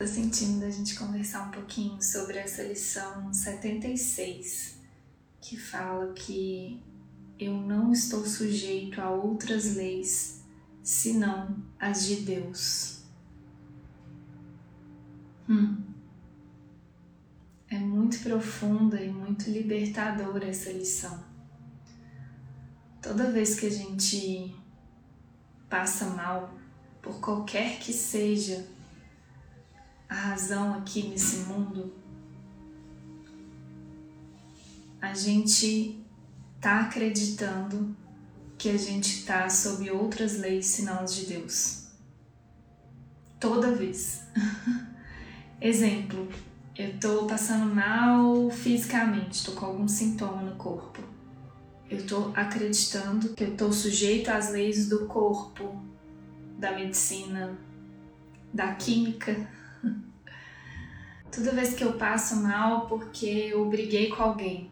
Estou sentindo da gente conversar um pouquinho sobre essa lição 76, que fala que eu não estou sujeito a outras leis senão as de Deus. Hum. É muito profunda e muito libertadora essa lição. Toda vez que a gente passa mal, por qualquer que seja a razão aqui nesse mundo, a gente tá acreditando que a gente tá sob outras leis senão as de Deus. Toda vez. Exemplo, eu tô passando mal fisicamente, tô com algum sintoma no corpo. Eu tô acreditando que eu tô sujeito às leis do corpo, da medicina, da química. Toda vez que eu passo mal porque eu briguei com alguém,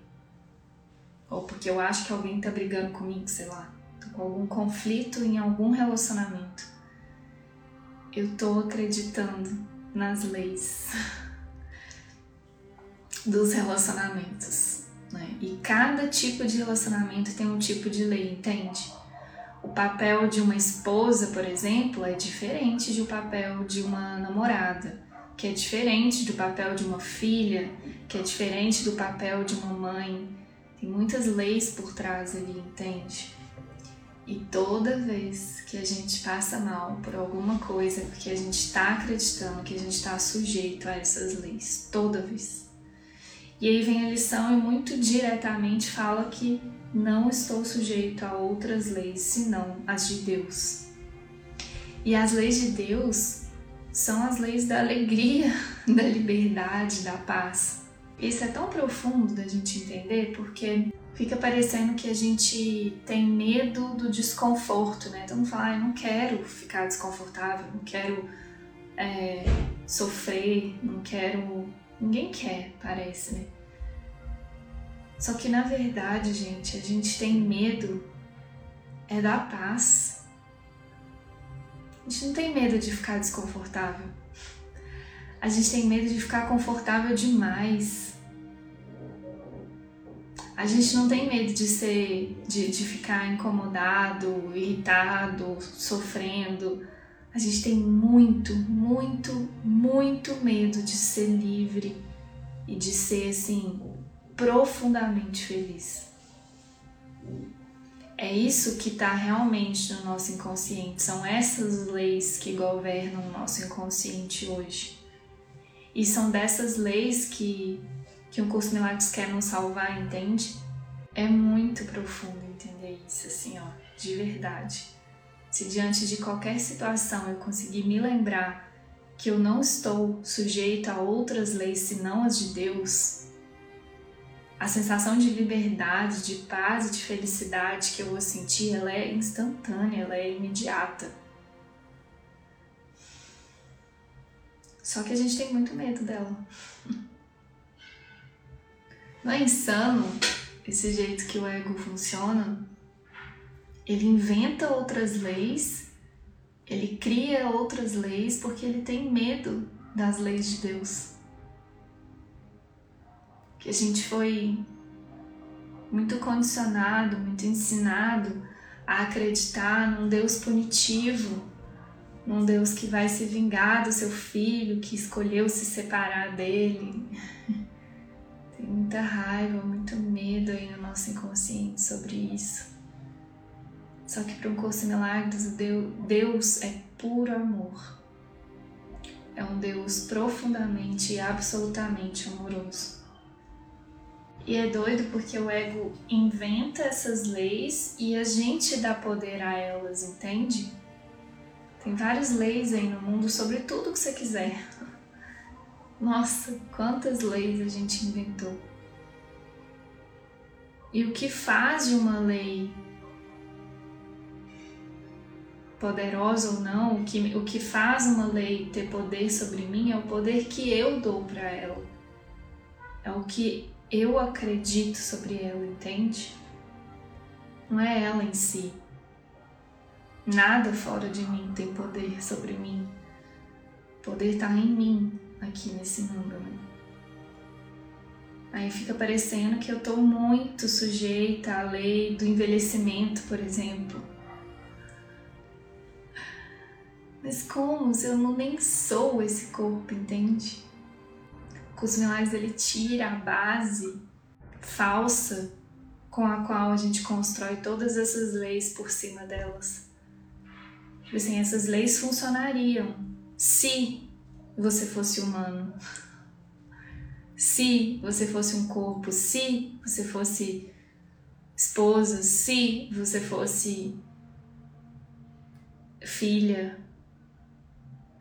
ou porque eu acho que alguém tá brigando comigo, sei lá, tô com algum conflito em algum relacionamento, eu tô acreditando nas leis dos relacionamentos. Né? E cada tipo de relacionamento tem um tipo de lei, entende? O papel de uma esposa, por exemplo, é diferente do papel de uma namorada que é diferente do papel de uma filha, que é diferente do papel de uma mãe. Tem muitas leis por trás ali, entende? E toda vez que a gente passa mal por alguma coisa, porque a gente está acreditando que a gente está sujeito a essas leis, toda vez. E aí vem a lição e muito diretamente fala que não estou sujeito a outras leis senão as de Deus. E as leis de Deus são as leis da alegria, da liberdade, da paz. Isso é tão profundo da gente entender porque fica parecendo que a gente tem medo do desconforto, né? Então fala, ah, eu não quero ficar desconfortável, não quero é, sofrer, não quero. Ninguém quer, parece, né? Só que na verdade, gente, a gente tem medo é da paz a gente não tem medo de ficar desconfortável. A gente tem medo de ficar confortável demais. A gente não tem medo de ser, de, de ficar incomodado, irritado, sofrendo. A gente tem muito, muito, muito medo de ser livre e de ser assim profundamente feliz. É isso que está realmente no nosso inconsciente, são essas leis que governam o nosso inconsciente hoje. E são dessas leis que, que um curso Milagres quer nos salvar, entende? É muito profundo entender isso, assim, ó, de verdade. Se diante de qualquer situação eu conseguir me lembrar que eu não estou sujeito a outras leis senão as de Deus, a sensação de liberdade, de paz e de felicidade que eu vou sentir, ela é instantânea, ela é imediata. Só que a gente tem muito medo dela. Não é insano esse jeito que o ego funciona? Ele inventa outras leis, ele cria outras leis porque ele tem medo das leis de Deus que a gente foi muito condicionado, muito ensinado a acreditar num Deus punitivo, num Deus que vai se vingar do seu filho, que escolheu se separar dele. Tem muita raiva, muito medo aí no nosso inconsciente sobre isso. Só que para um curso milagres, Deus é puro amor. É um Deus profundamente e absolutamente amoroso. E é doido porque o ego inventa essas leis e a gente dá poder a elas, entende? Tem várias leis aí no mundo sobre tudo que você quiser. Nossa, quantas leis a gente inventou. E o que faz de uma lei poderosa ou não, o que, o que faz uma lei ter poder sobre mim é o poder que eu dou para ela. É o que eu acredito sobre ela, entende? Não é ela em si. Nada fora de mim tem poder sobre mim. poder estar em mim aqui nesse mundo, né? Aí fica parecendo que eu tô muito sujeita à lei do envelhecimento, por exemplo. Mas como se eu não nem sou esse corpo, entende? Com os milagres ele tira a base falsa com a qual a gente constrói todas essas leis por cima delas. Tipo assim, essas leis funcionariam se você fosse humano se você fosse um corpo, se você fosse esposa, se você fosse filha,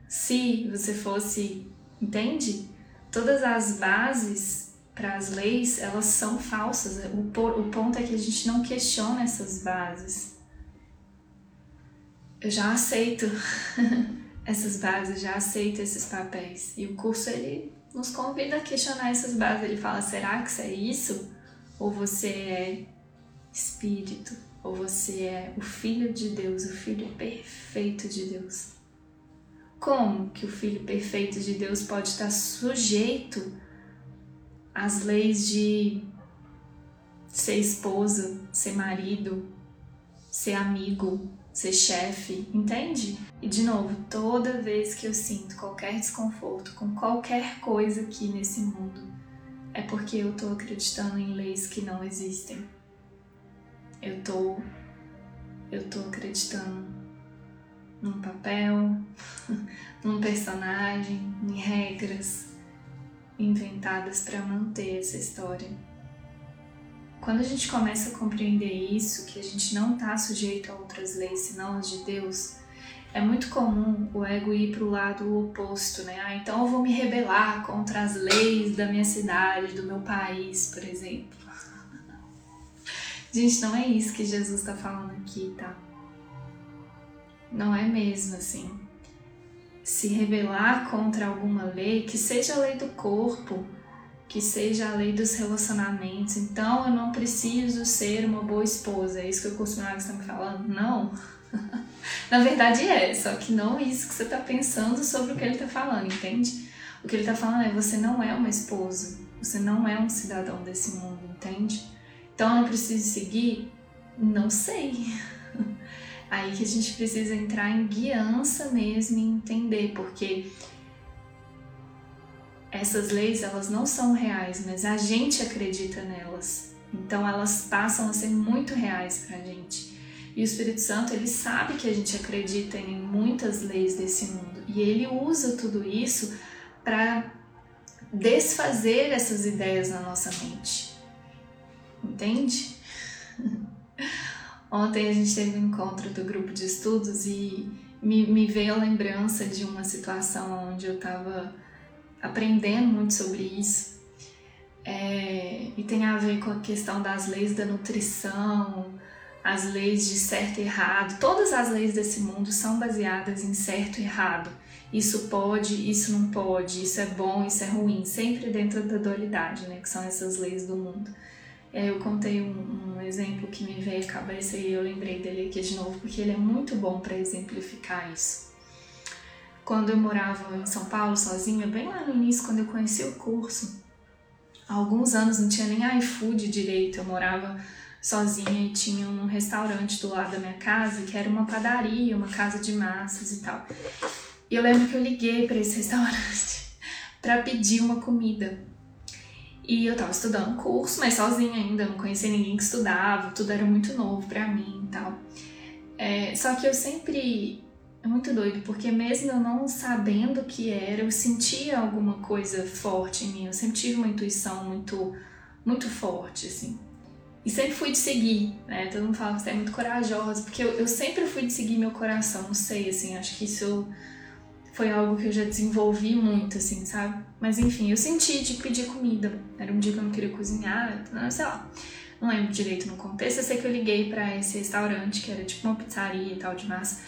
se você fosse, entende? Todas as bases para as leis, elas são falsas. O, o ponto é que a gente não questiona essas bases. Eu já aceito essas bases, já aceito esses papéis. E o curso ele nos convida a questionar essas bases. Ele fala: será que isso é isso? Ou você é espírito? Ou você é o filho de Deus, o filho perfeito de Deus? Como que o filho perfeito de Deus pode estar sujeito às leis de ser esposa, ser marido, ser amigo, ser chefe, entende? E de novo, toda vez que eu sinto qualquer desconforto com qualquer coisa aqui nesse mundo, é porque eu tô acreditando em leis que não existem. Eu tô eu tô acreditando num papel, num personagem, em regras inventadas para manter essa história. Quando a gente começa a compreender isso, que a gente não está sujeito a outras leis senão as de Deus, é muito comum o ego ir para o lado oposto, né? Ah, então eu vou me rebelar contra as leis da minha cidade, do meu país, por exemplo. Gente, não é isso que Jesus está falando aqui, tá? Não é mesmo assim. Se rebelar contra alguma lei, que seja a lei do corpo, que seja a lei dos relacionamentos. Então eu não preciso ser uma boa esposa. É isso que o curso Milagres está me falando? Não. Na verdade é, só que não isso que você está pensando sobre o que ele está falando, entende? O que ele está falando é você não é uma esposa, você não é um cidadão desse mundo, entende? Então eu não preciso seguir? Não sei. Aí que a gente precisa entrar em guiança mesmo e entender, porque essas leis elas não são reais, mas a gente acredita nelas. Então elas passam a ser muito reais para a gente. E o Espírito Santo ele sabe que a gente acredita em muitas leis desse mundo e ele usa tudo isso para desfazer essas ideias na nossa mente. Entende? Ontem a gente teve um encontro do grupo de estudos e me, me veio a lembrança de uma situação onde eu estava aprendendo muito sobre isso. É, e tem a ver com a questão das leis da nutrição, as leis de certo e errado. Todas as leis desse mundo são baseadas em certo e errado. Isso pode, isso não pode, isso é bom, isso é ruim, sempre dentro da dualidade, né? Que são essas leis do mundo. Aí eu contei um, um exemplo que me veio à cabeça e eu lembrei dele aqui de novo, porque ele é muito bom para exemplificar isso. Quando eu morava em São Paulo sozinha, bem lá no início, quando eu conheci o curso, há alguns anos não tinha nem iFood direito, eu morava sozinha e tinha um restaurante do lado da minha casa que era uma padaria, uma casa de massas e tal. E eu lembro que eu liguei para esse restaurante para pedir uma comida. E eu tava estudando curso, mas sozinha ainda, não conhecia ninguém que estudava, tudo era muito novo para mim e tal. É, só que eu sempre é muito doido, porque mesmo eu não sabendo o que era, eu sentia alguma coisa forte em mim. Eu sempre tive uma intuição muito, muito forte, assim. E sempre fui de seguir, né? Todo mundo fala que você é muito corajosa, porque eu, eu sempre fui de seguir meu coração, não sei, assim, acho que isso foi algo que eu já desenvolvi muito, assim, sabe? Mas enfim, eu senti de pedir comida. Era um dia que eu não queria cozinhar, sei lá. Não lembro direito no contexto. Eu sei que eu liguei para esse restaurante, que era tipo uma pizzaria e tal de massa.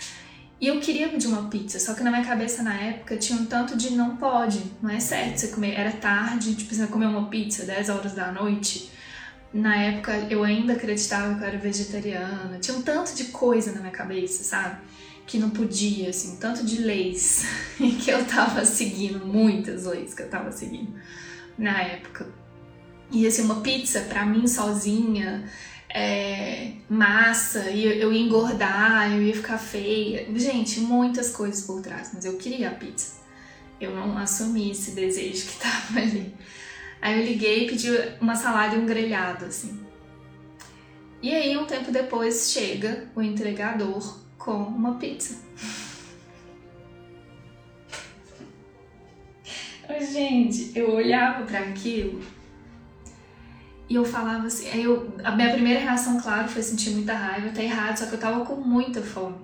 E eu queria pedir uma pizza, só que na minha cabeça na época tinha um tanto de não pode, não é certo você comer. Era tarde, tipo, você comer uma pizza 10 horas da noite. Na época eu ainda acreditava que eu era vegetariana, tinha um tanto de coisa na minha cabeça, sabe? Que não podia, assim, tanto de leis que eu tava seguindo, muitas leis que eu tava seguindo na época. E assim, uma pizza para mim sozinha, é, massa, e eu ia engordar, eu ia ficar feia. Gente, muitas coisas por trás, mas eu queria a pizza. Eu não assumi esse desejo que tava ali. Aí eu liguei e pedi uma salada e um grelhado, assim. E aí, um tempo depois, chega o entregador com uma pizza. Gente, eu olhava para aquilo e eu falava assim, eu, a minha primeira reação, claro, foi sentir muita raiva, tá errado, só que eu tava com muita fome.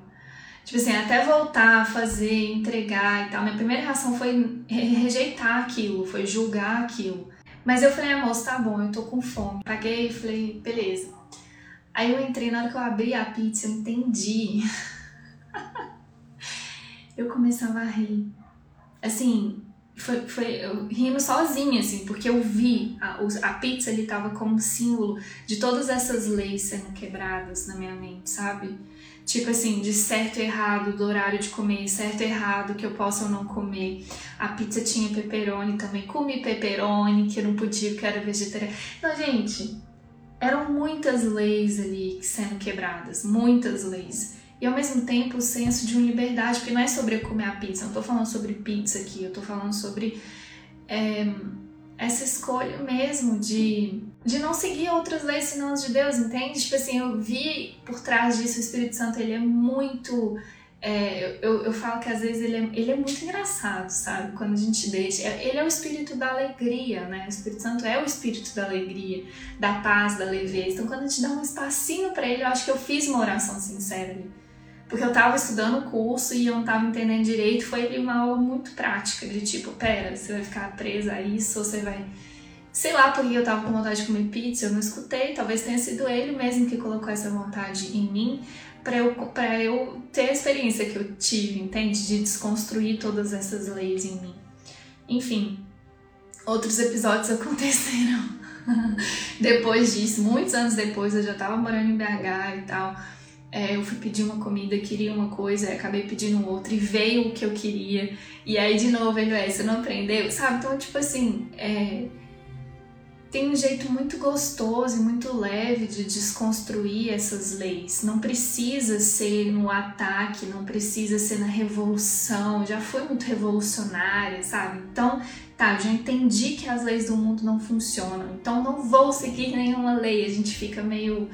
Tipo assim, até voltar a fazer, entregar e tal, minha primeira reação foi rejeitar aquilo, foi julgar aquilo. Mas eu falei, ah, moço, tá bom, eu tô com fome. Paguei e falei, beleza. Aí eu entrei, na hora que eu abri a pizza, eu entendi. eu começava a rir. Assim, foi, foi eu rindo sozinha, assim, porque eu vi a, a pizza ali tava como símbolo de todas essas leis sendo quebradas na minha mente, sabe? Tipo assim, de certo e errado, do horário de comer, certo e errado, que eu posso ou não comer. A pizza tinha pepperoni também, comi pepperoni, que eu não podia, que era vegetariana. Então, gente, eram muitas leis ali sendo quebradas, muitas leis. E ao mesmo tempo o senso de uma liberdade, porque não é sobre comer a pizza, não tô falando sobre pizza aqui, eu tô falando sobre é, essa escolha mesmo de, de não seguir outras leis senão as de Deus, entende? Tipo assim, eu vi por trás disso o Espírito Santo, ele é muito. É, eu, eu falo que às vezes ele é, ele é muito engraçado, sabe? Quando a gente deixa. Ele é o espírito da alegria, né? O Espírito Santo é o espírito da alegria, da paz, da leveza. Então, quando a gente dá um espacinho para ele, eu acho que eu fiz uma oração sincera ali. Porque eu tava estudando o curso e eu não tava entendendo direito. Foi uma aula muito prática, de tipo, pera, você vai ficar presa a isso ou você vai. Sei lá porque eu tava com vontade de comer pizza, eu não escutei. Talvez tenha sido ele mesmo que colocou essa vontade em mim para eu, pra eu ter a experiência que eu tive, entende? De desconstruir todas essas leis em mim. Enfim, outros episódios aconteceram depois disso, muitos anos depois, eu já tava morando em BH e tal. É, eu fui pedir uma comida, queria uma coisa, acabei pedindo outra e veio o que eu queria. E aí, de novo, ele é, você não aprendeu, sabe? Então, tipo assim, é, tem um jeito muito gostoso e muito leve de desconstruir essas leis. Não precisa ser no ataque, não precisa ser na revolução. Já foi muito revolucionária, sabe? Então, tá, já entendi que as leis do mundo não funcionam. Então, não vou seguir nenhuma lei. A gente fica meio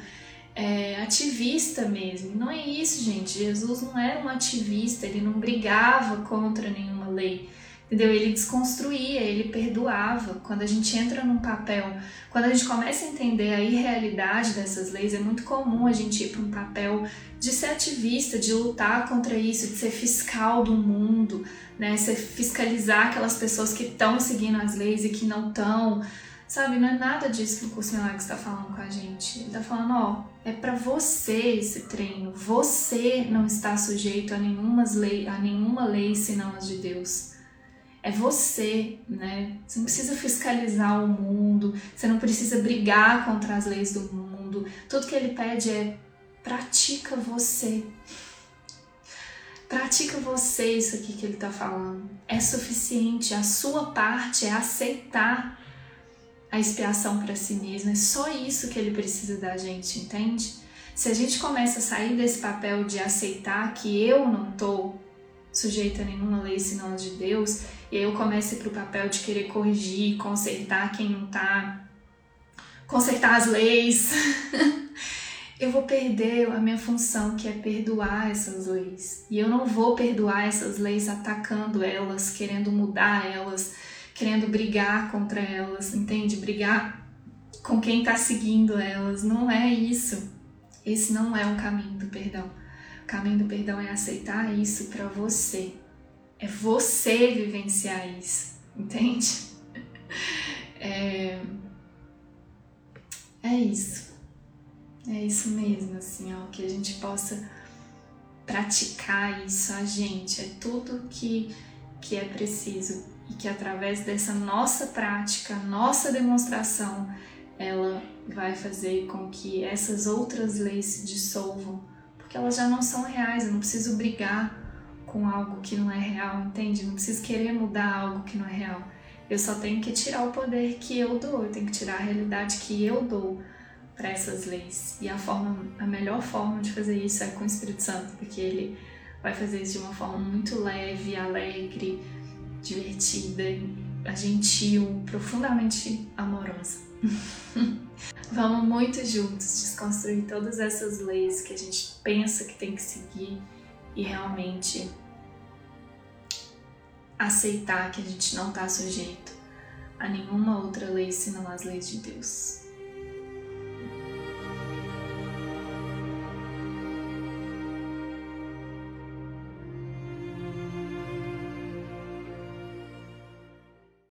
é, ativista mesmo. Não é isso, gente. Jesus não era um ativista, ele não brigava contra nenhuma lei. Entendeu? Ele desconstruía, ele perdoava. Quando a gente entra num papel, quando a gente começa a entender a irrealidade dessas leis, é muito comum a gente ir para um papel de ser ativista, de lutar contra isso, de ser fiscal do mundo, né? Ser fiscalizar aquelas pessoas que estão seguindo as leis e que não estão Sabe, não é nada disso que o curso Milagres está falando com a gente. Ele está falando, ó, é para você esse treino. Você não está sujeito a nenhuma lei, a nenhuma lei senão as de Deus. É você, né? Você não precisa fiscalizar o mundo, você não precisa brigar contra as leis do mundo. Tudo que ele pede é pratica você. Pratica você isso aqui que ele está falando. É suficiente. A sua parte é aceitar a expiação para si mesmo. É só isso que ele precisa da gente, entende? Se a gente começa a sair desse papel de aceitar que eu não estou sujeita a nenhuma lei senão a de Deus, e aí eu começo para o papel de querer corrigir, consertar quem não está, consertar as leis, eu vou perder a minha função que é perdoar essas leis. E eu não vou perdoar essas leis atacando elas, querendo mudar elas, querendo brigar contra elas, entende? Brigar com quem está seguindo elas. Não é isso. Esse não é o caminho do perdão. Caminho do perdão é aceitar isso para você. É você vivenciar isso, entende? É, é isso. É isso mesmo, assim, ó, que a gente possa praticar isso a gente. É tudo que, que é preciso e que através dessa nossa prática, nossa demonstração, ela vai fazer com que essas outras leis se dissolvam, porque elas já não são reais. Eu não preciso brigar com algo que não é real, entende? Eu não preciso querer mudar algo que não é real. Eu só tenho que tirar o poder que eu dou, eu tenho que tirar a realidade que eu dou para essas leis. E a forma, a melhor forma de fazer isso é com o Espírito Santo, porque ele vai fazer isso de uma forma muito leve, alegre, divertida, gentil, profundamente amorosa. Vamos muito juntos desconstruir todas essas leis que a gente pensa que tem que seguir e realmente aceitar que a gente não está sujeito a nenhuma outra lei senão as leis de Deus.